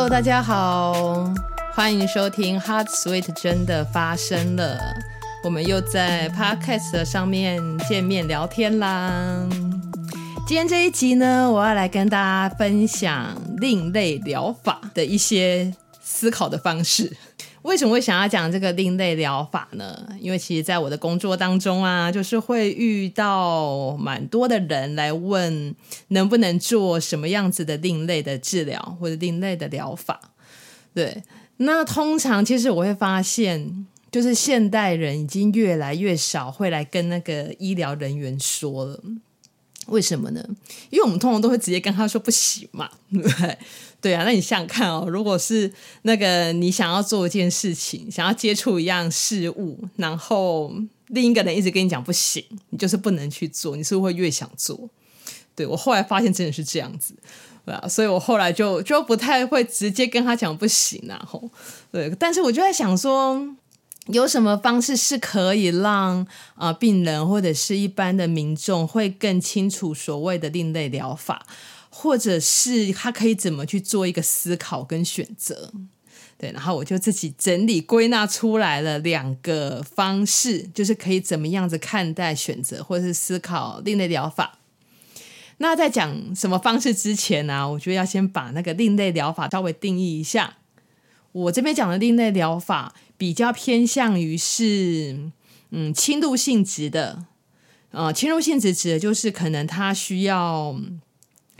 Hello，大家好，欢迎收听 Hard Sweet 真的发生了，我们又在 Podcast 上面见面聊天啦。今天这一集呢，我要来跟大家分享另类疗法的一些思考的方式。为什么会想要讲这个另类疗法呢？因为其实在我的工作当中啊，就是会遇到蛮多的人来问，能不能做什么样子的另类的治疗或者另类的疗法。对，那通常其实我会发现，就是现代人已经越来越少会来跟那个医疗人员说了。为什么呢？因为我们通常都会直接跟他说不行嘛，对不对？对啊，那你想想看哦，如果是那个你想要做一件事情，想要接触一样事物，然后另一个人一直跟你讲不行，你就是不能去做，你是不是会越想做？对，我后来发现真的是这样子，对啊，所以我后来就就不太会直接跟他讲不行啊，吼，对，但是我就在想说，有什么方式是可以让啊、病人或者是一般的民众会更清楚所谓的另类疗法？或者是他可以怎么去做一个思考跟选择，对，然后我就自己整理归纳出来了两个方式，就是可以怎么样子看待、选择或者是思考另类疗法。那在讲什么方式之前呢、我觉得要先把那个另类疗法稍微定义一下。我这边讲的另类疗法比较偏向于是嗯轻度性质的，呃，侵入性质指的就是可能他需要。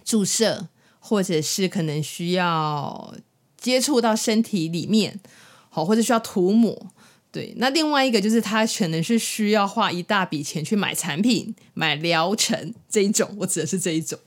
注射，或者是可能需要接触到身体里面，好，或者需要涂抹，对。那另外一个就是他可能是需要花一大笔钱去买产品、买疗程这一种，我指的是这一种，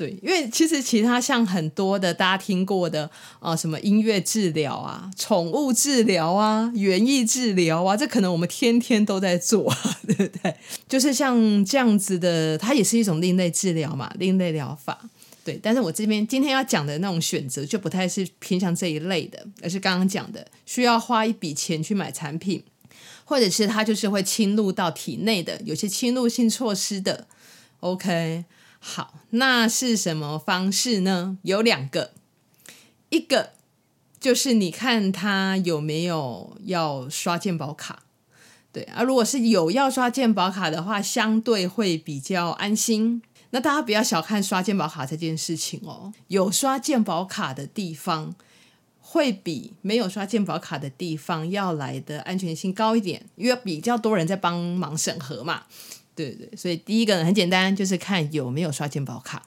对。因为其实其他像很多的大家听过的啊、什么音乐治疗啊、宠物治疗啊、园艺治疗啊，这可能我们天天都在做，对不对？就是像这样子的，它也是一种另类治疗嘛，另类疗法。对，但是我这边今天要讲的那种选择就不太是偏向这一类的，而是刚刚讲的需要花一笔钱去买产品，或者是它就是会侵入到体内的，有些侵入性措施的。OK，好，那是什么方式呢？有两个，一个就是你看他有没有要刷健保卡，对啊，如果是有要刷健保卡的话，相对会比较安心。那大家不要小看刷健保卡这件事情哦，有刷健保卡的地方会比没有刷健保卡的地方要来的安全性高一点，因为比较多人在帮忙审核嘛。对对，所以第一个呢很简单，就是看有没有刷健保卡。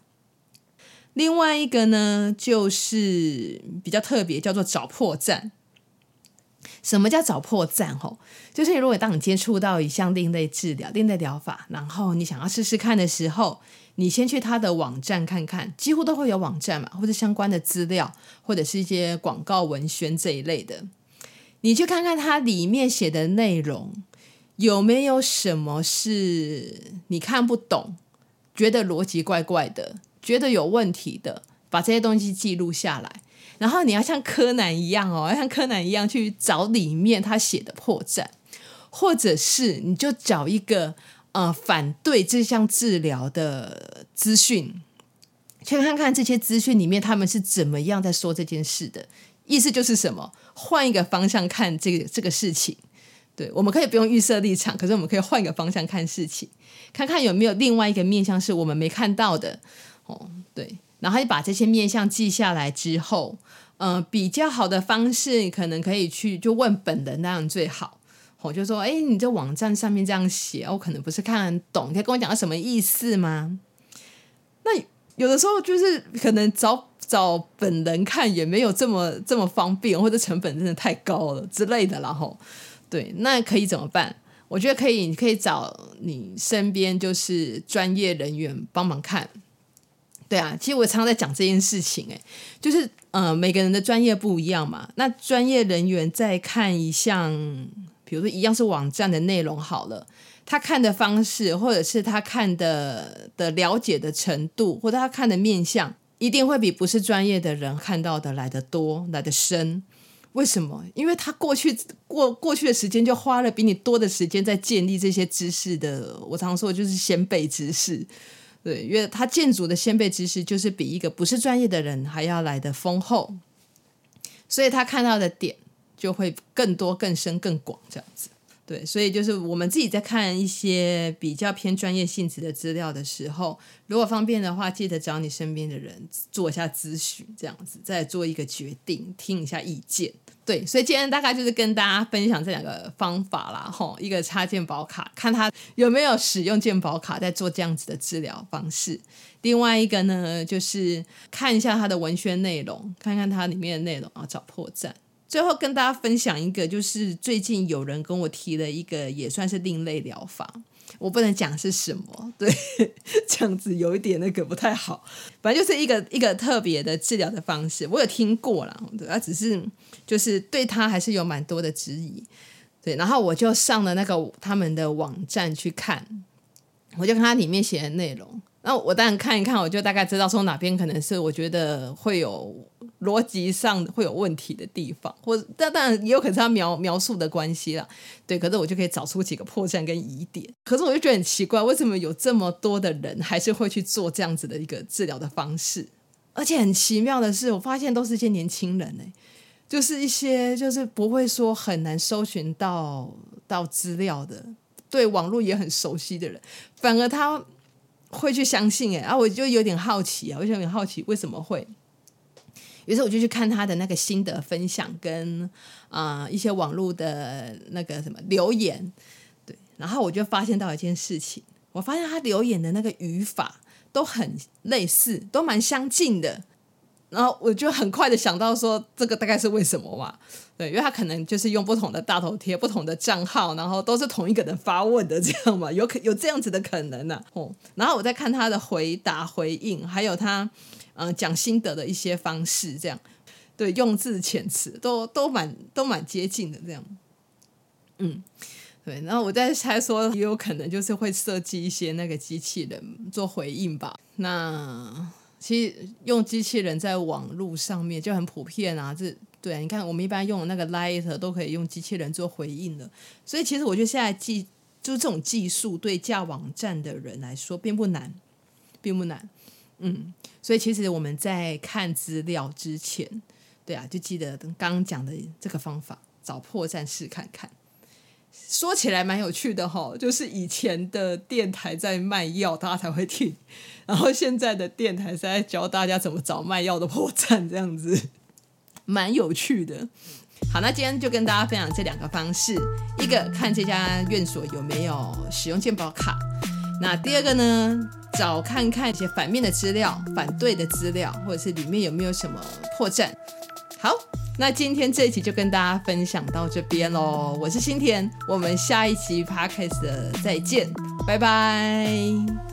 另外一个呢，就是比较特别，叫做找破绽。什么叫找破绽？吼，就是如果当你接触到一项另类治疗、另类疗法，然后你想要试试看的时候，你先去他的网站看看，几乎都会有网站嘛，或者相关的资料，或者是一些广告文宣这一类的。你去看看它里面写的内容，有没有什么是你看不懂、觉得逻辑怪怪的、觉得有问题的，把这些东西记录下来。然后你要像柯南一样哦，要像柯南一样去找里面他写的破绽，或者是你就找一个。呃，反对这项治疗的资讯，去看看这些资讯里面他们是怎么样在说这件事的。意思就是什么？换一个方向看这个这个事情。对，我们可以不用预设立场，可是我们可以换一个方向看事情，看看有没有另外一个面向是我们没看到的。哦，对，然后你把这些面向记下来之后，呃，比较好的方式可能可以去就问本人那样最好。我就说，哎，你这网站上面这样写，我可能不是看懂，你可以跟我讲个什么意思吗？那有的时候就是可能找找本人看也没有这么这么方便，或者成本真的太高了之类的，然后对，那可以怎么办？我觉得可以，你可以找你身边就是专业人员帮忙看。对啊，其实我常常在讲这件事情，哎，就是呃，每个人的专业不一样嘛，那专业人员在看一项。比如说，一样是网站的内容好了，他看的方式，或者是他看的的了解的程度，或者他看的面向，一定会比不是专业的人看到的来得多，来得深。为什么？因为他过去过过去的时间就花了比你多的时间在建立这些知识的。我常说就是先辈知识，对，因为他建筑的先辈知识就是比一个不是专业的人还要来的丰厚。所以他看到的点就会更多、更深、更广这样子。对，所以就是我们自己在看一些比较偏专业性质的资料的时候，如果方便的话，记得找你身边的人做一下咨询，这样子再做一个决定，听一下意见。对，所以今天大概就是跟大家分享这两个方法啦，吼，一个插件保卡，看他有没有使用健保卡在做这样子的治疗方式；另外一个呢，就是看一下他的文宣内容，看看它里面的内容啊，找破绽。最后跟大家分享一个，就是最近有人跟我提了一个，也算是另类疗法。我不能讲是什么，对，这样子有一点那个不太好。反正就是一个一个特别的治疗的方式，我有听过啦，对，他只是就是对他还是有蛮多的质疑。对，然后我就上了那个他们的网站去看，我就看他里面写的内容。那我当然看一看，我就大概知道说哪边可能是我觉得会有逻辑上会有问题的地方，或者但当然也有可能是他描描述的关系啦。对，可是我就可以找出几个破绽跟疑点。可是我就觉得很奇怪，为什么有这么多的人还是会去做这样子的一个治疗的方式？而且很奇妙的是，我发现都是一些年轻人哎，就是一些就是不会说很难搜寻到到资料的，对网络也很熟悉的人，反而他。会去相信哎，啊，我就有点好奇啊，我就有点好奇为什么会。于是我就去看他的那个心得分享跟啊、一些网络的那个什么留言，对，然后我就发现到一件事情，我发现他留言的那个语法都很类似，都蛮相近的。然后我就很快的想到说，这个大概是为什么嘛？对，因为他可能就是用不同的大头贴、不同的账号，然后都是同一个人发问的这样嘛，有可有这样子的可能呢、哦，然后我再看他的回答、回应，还有他嗯、讲心得的一些方式，这样对用字遣词都都蛮都蛮接近的这样。嗯，对，然后我在猜说，也有可能就是会设计一些那个机器人做回应吧？那。其实用机器人在网络上面就很普遍啊，这对，你看我们一般用那个 Light 都可以用机器人做回应的，所以其实我觉得现在技就这种技术对架网站的人来说并不难，并不难，嗯，所以其实我们在看资料之前，对啊，就记得刚讲的这个方法，找破绽试看看。说起来蛮有趣的哈，就是以前的电台在卖药，大家才会听，然后现在的电台是在教大家怎么找卖药的破绽，这样子蛮有趣的。好，那今天就跟大家分享这两个方式，一个看这家院所有没有使用健保卡，那第二个呢，找看看一些反面的资料、反对的资料，或者是里面有没有什么破绽。那今天这一集就跟大家分享到这边喽，我是新田，我们下一期 Podcast 再见，拜拜。